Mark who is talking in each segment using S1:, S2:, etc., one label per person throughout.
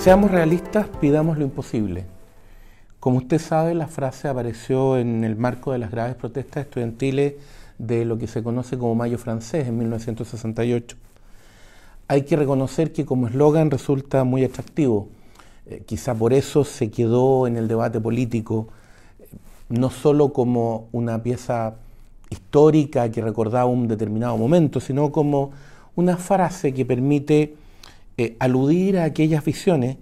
S1: Seamos realistas, pidamos lo imposible. Como usted sabe, la frase apareció en el marco de las graves protestas estudiantiles de lo que se conoce como Mayo francés en 1968. Hay que reconocer que como eslogan resulta muy atractivo. Eh, quizá por eso se quedó en el debate político, eh, no solo como una pieza histórica que recordaba un determinado momento, sino como una frase que permite eh, aludir a aquellas visiones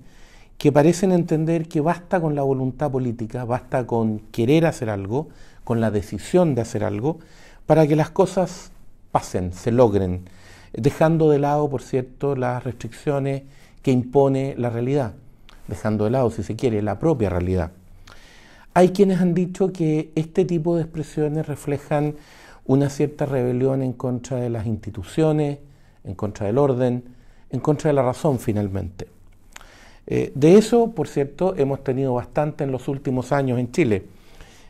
S1: que parecen entender que basta con la voluntad política, basta con querer hacer algo, con la decisión de hacer algo, para que las cosas pasen, se logren, dejando de lado, por cierto, las restricciones que impone la realidad, dejando de lado, si se quiere, la propia realidad. Hay quienes han dicho que este tipo de expresiones reflejan una cierta rebelión en contra de las instituciones, en contra del orden, en contra de la razón finalmente. Eh, de eso, por cierto, hemos tenido bastante en los últimos años en Chile.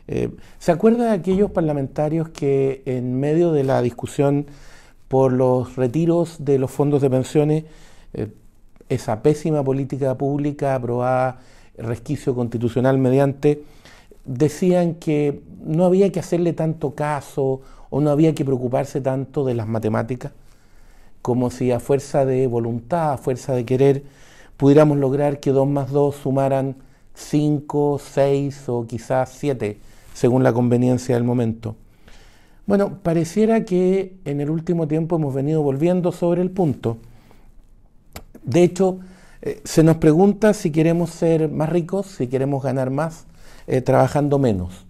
S1: Eh, ¿Se acuerda de aquellos parlamentarios que en medio de la discusión por los retiros de los fondos de pensiones, eh, esa pésima política pública aprobada, resquicio constitucional mediante, decían que no había que hacerle tanto caso o no había que preocuparse tanto de las matemáticas? Como si a fuerza de voluntad, a fuerza de querer, pudiéramos lograr que 2 más 2 sumaran 5, 6 o quizás 7, según la conveniencia del momento. Bueno, pareciera que en el último tiempo hemos venido volviendo sobre el punto. De hecho, eh, se nos pregunta si queremos ser más ricos, si queremos ganar más, eh, trabajando menos.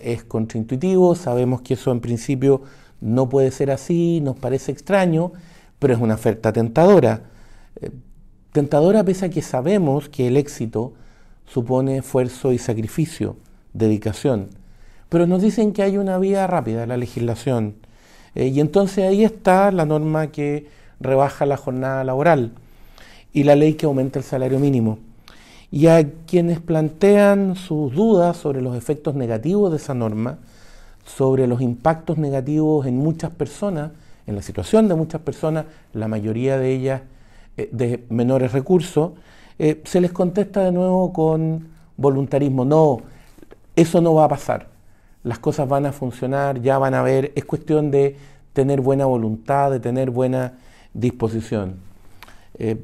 S1: Es contraintuitivo, sabemos que eso en principio no puede ser así, nos parece extraño, pero es una oferta tentadora. Eh, tentadora pese a que sabemos que el éxito supone esfuerzo y sacrificio, dedicación. Pero nos dicen que hay una vía rápida, la legislación. Eh, y entonces ahí está la norma que rebaja la jornada laboral y la ley que aumenta el salario mínimo. Y a quienes plantean sus dudas sobre los efectos negativos de esa norma, sobre los impactos negativos en muchas personas, en la situación de muchas personas, la mayoría de ellas eh, de menores recursos, eh, se les contesta de nuevo con voluntarismo. No, eso no va a pasar. Las cosas van a funcionar, ya van a ver, es cuestión de tener buena voluntad, de tener buena disposición. Eh,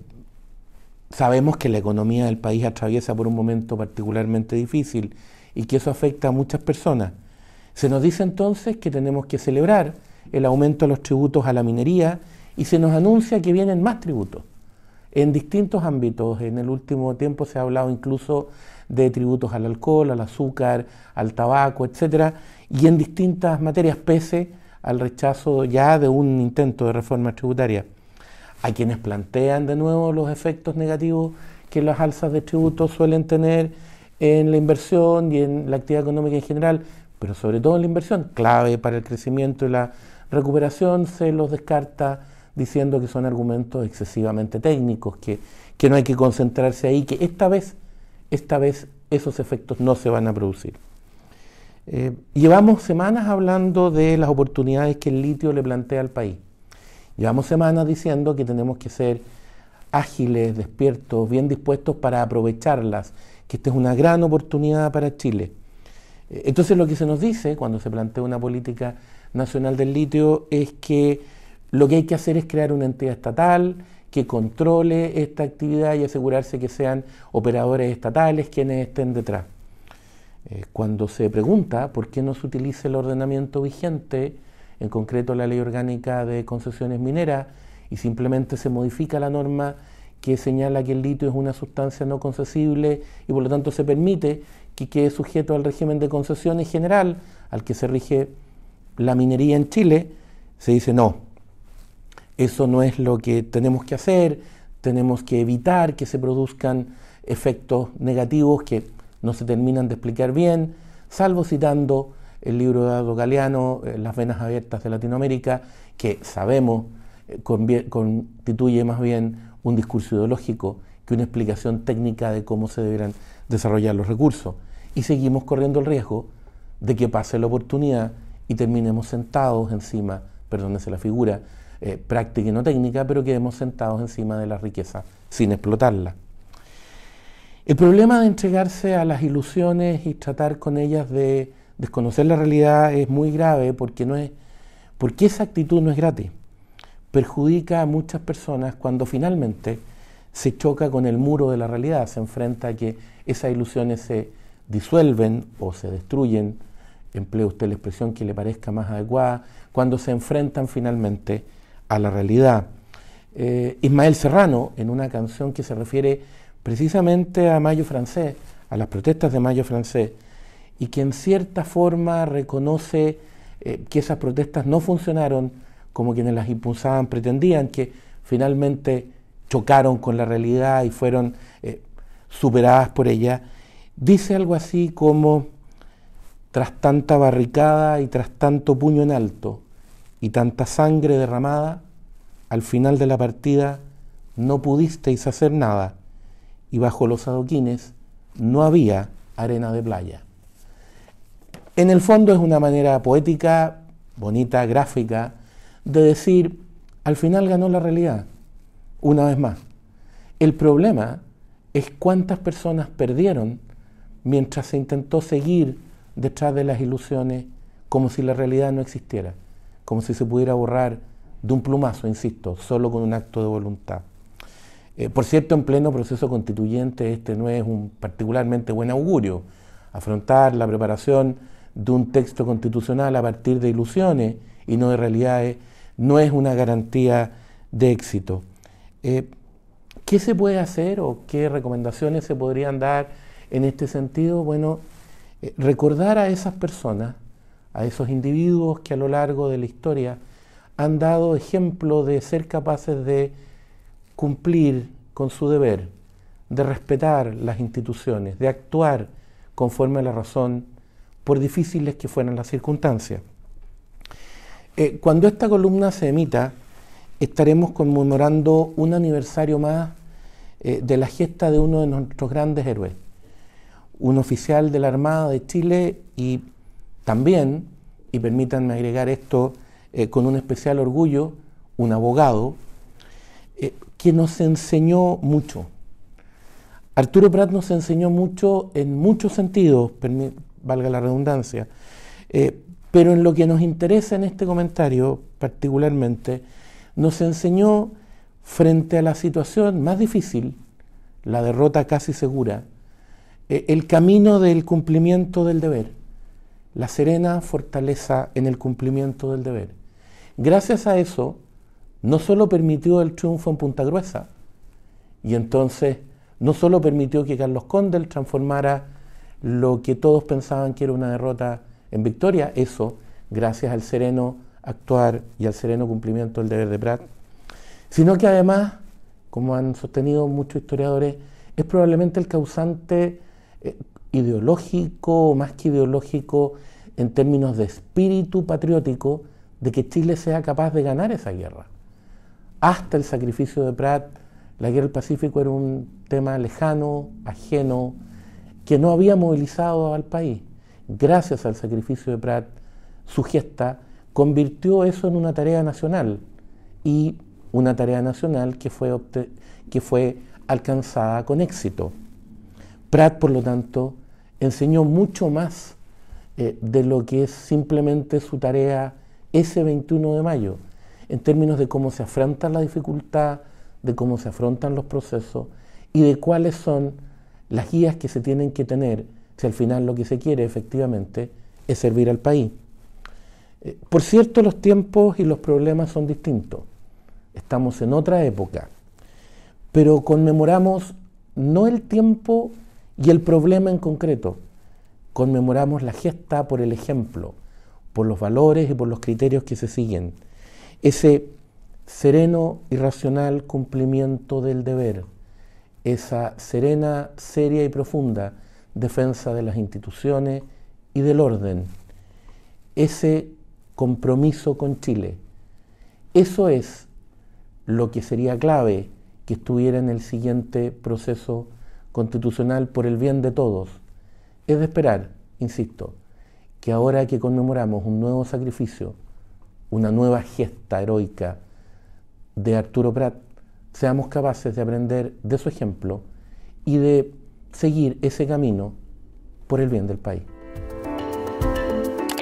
S1: sabemos que la economía del país atraviesa por un momento particularmente difícil y que eso afecta a muchas personas. Se nos dice entonces que tenemos que celebrar el aumento de los tributos a la minería y se nos anuncia que vienen más tributos en distintos ámbitos. En el último tiempo se ha hablado incluso de tributos al alcohol, al azúcar, al tabaco, etcétera, y en distintas materias pese al rechazo ya de un intento de reforma tributaria. A quienes plantean de nuevo los efectos negativos que las alzas de tributos suelen tener en la inversión y en la actividad económica en general, pero sobre todo en la inversión, clave para el crecimiento y la recuperación, se los descarta diciendo que son argumentos excesivamente técnicos, que, no hay que concentrarse ahí, que esta vez, esta vez esos efectos no se van a producir. Eh, llevamos semanas hablando de las oportunidades que el litio le plantea al país. Llevamos semanas diciendo que tenemos que ser ágiles, despiertos, bien dispuestos para aprovecharlas, que esta es una gran oportunidad para Chile. Entonces lo que se nos dice cuando se plantea una política nacional del litio es que lo que hay que hacer es crear una entidad estatal que controle esta actividad y asegurarse que sean operadores estatales quienes estén detrás. Eh, cuando se pregunta por qué no se utiliza el ordenamiento vigente, en concreto la ley orgánica de concesiones mineras, y simplemente se modifica la norma que señala que el litio es una sustancia no concesible y por lo tanto se permite que quede sujeto al régimen de concesiones general al que se rige la minería en Chile, se dice no, eso no es lo que tenemos que hacer, tenemos que evitar que se produzcan efectos negativos que no se terminan de explicar bien, salvo citando el libro de Eduardo Galeano, eh, Las venas abiertas de Latinoamérica, que sabemos eh, constituye más bien un discurso ideológico que una explicación técnica de cómo se deberán desarrollar los recursos. Y seguimos corriendo el riesgo de que pase la oportunidad y terminemos sentados encima, perdónese la figura, eh, práctica y no técnica, pero quedemos sentados encima de la riqueza sin explotarla. El problema de entregarse a las ilusiones y tratar con ellas de desconocer la realidad es muy grave porque, no es, porque esa actitud no es gratis. Perjudica a muchas personas cuando finalmente se choca con el muro de la realidad, se enfrenta a que esas ilusiones se disuelven o se destruyen, emplea usted la expresión que le parezca más adecuada, cuando se enfrentan finalmente a la realidad. Eh, Ismael Serrano, en una canción que se refiere precisamente a Mayo francés, a las protestas de Mayo francés, y que en cierta forma reconoce eh, que esas protestas no funcionaron como quienes las impulsaban pretendían, que finalmente chocaron con la realidad y fueron eh, superadas por ella, dice algo así como, tras tanta barricada y tras tanto puño en alto y tanta sangre derramada, al final de la partida no pudisteis hacer nada y bajo los adoquines no había arena de playa. En el fondo es una manera poética, bonita, gráfica, de decir, al final ganó la realidad, una vez más. El problema es cuántas personas perdieron mientras se intentó seguir detrás de las ilusiones como si la realidad no existiera, como si se pudiera borrar de un plumazo, insisto, solo con un acto de voluntad. Eh, por cierto, en pleno proceso constituyente este no es un particularmente buen augurio. Afrontar la preparación de un texto constitucional a partir de ilusiones y no de realidades no es una garantía de éxito. Eh, ¿Qué se puede hacer o qué recomendaciones se podrían dar en este sentido? Bueno, eh, recordar a esas personas, a esos individuos que a lo largo de la historia han dado ejemplo de ser capaces de cumplir con su deber, de respetar las instituciones, de actuar conforme a la razón, por difíciles que fueran las circunstancias. Eh, cuando esta columna se emita, estaremos conmemorando un aniversario más eh, de la gesta de uno de nuestros grandes héroes, un oficial de la Armada de Chile y también, y permítanme agregar esto eh, con un especial orgullo, un abogado, que nos enseñó mucho. Arturo Prat nos enseñó mucho en muchos sentidos, valga la redundancia, pero en lo que nos interesa en este comentario particularmente, nos enseñó frente a la situación más difícil, la derrota casi segura, eh, el camino del cumplimiento del deber, la serena fortaleza en el cumplimiento del deber. Gracias a eso, no solo permitió el triunfo en Punta Gruesa, y entonces no solo permitió que Carlos Condel transformara lo que todos pensaban que era una derrota en victoria, eso gracias al sereno actuar y al sereno cumplimiento del deber de Prat, sino que además, como han sostenido muchos historiadores, es probablemente el causante eh, ideológico, más que ideológico, en términos de espíritu patriótico, de que Chile sea capaz de ganar esa guerra. Hasta el sacrificio de Prat, la guerra del Pacífico era un tema lejano, ajeno, que no había movilizado al país gracias al sacrificio de Prat, su gesta convirtió eso en una tarea nacional y una tarea nacional que fue, que fue alcanzada con éxito. Prat, por lo tanto, enseñó mucho más eh, de lo que es simplemente su tarea ese 21 de mayo, en términos de cómo se afronta la dificultad, de cómo se afrontan los procesos y de cuáles son las guías que se tienen que tener si al final lo que se quiere efectivamente es servir al país. Eh, por cierto, los tiempos y los problemas son distintos. Estamos en otra época, pero conmemoramos no el tiempo y el problema en concreto, conmemoramos la gesta por el ejemplo, por los valores y por los criterios que se siguen. Ese sereno y racional cumplimiento del deber, esa serena, seria y profunda defensa de las instituciones y del orden, ese compromiso con Chile. Eso es lo que sería clave que estuviera en el siguiente proceso constitucional por el bien de todos. Es de esperar, insisto, que ahora que conmemoramos un nuevo sacrificio, una nueva gesta heroica de Arturo Prat, seamos capaces de aprender de su ejemplo y de seguir ese camino por el bien del país.